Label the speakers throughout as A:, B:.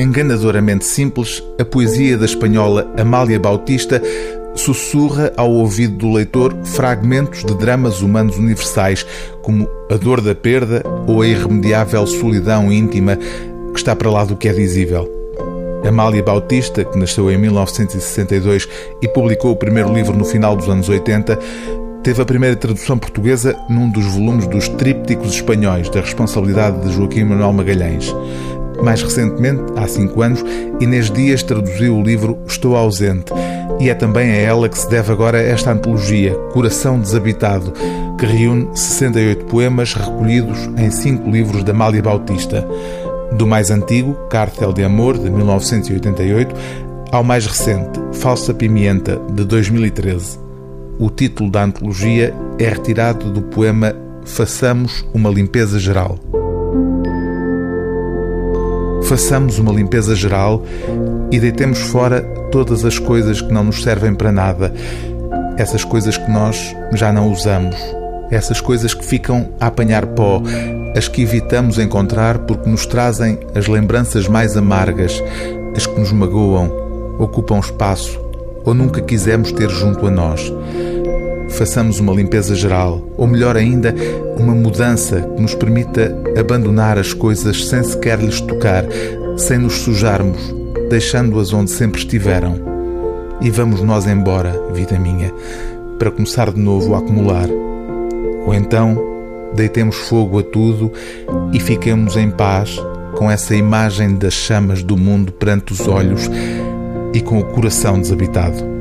A: enganadoramente simples, a poesia da espanhola Amália Bautista sussurra ao ouvido do leitor fragmentos de dramas humanos universais, como a dor da perda ou a irremediável solidão íntima que está para lá do que é visível. Amália Bautista, que nasceu em 1962 e publicou o primeiro livro no final dos anos 80, teve a primeira tradução portuguesa num dos volumes dos Trípticos Espanhóis, da responsabilidade de Joaquim Manuel Magalhães. Mais recentemente, há cinco anos, Inês Dias traduziu o livro Estou Ausente, e é também a ela que se deve agora esta antologia, Coração Desabitado, que reúne 68 poemas recolhidos em cinco livros da Amália Bautista. Do mais antigo, Cártel de Amor, de 1988, ao mais recente, Falsa Pimienta, de 2013. O título da antologia é retirado do poema Façamos uma limpeza geral. Façamos uma limpeza geral e deitemos fora todas as coisas que não nos servem para nada, essas coisas que nós já não usamos, essas coisas que ficam a apanhar pó, as que evitamos encontrar porque nos trazem as lembranças mais amargas, as que nos magoam, ocupam espaço ou nunca quisemos ter junto a nós. Façamos uma limpeza geral, ou melhor ainda, uma mudança que nos permita abandonar as coisas sem sequer lhes tocar, sem nos sujarmos, deixando-as onde sempre estiveram. E vamos nós embora, vida minha, para começar de novo a acumular. Ou então, deitemos fogo a tudo e fiquemos em paz com essa imagem das chamas do mundo perante os olhos e com o coração desabitado.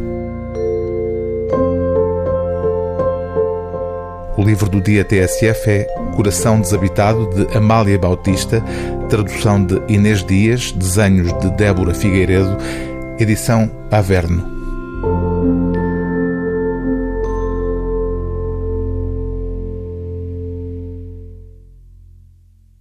A: O livro do dia TSF é Coração Desabitado, de Amália Bautista, tradução de Inês Dias, desenhos de Débora Figueiredo, edição Averno.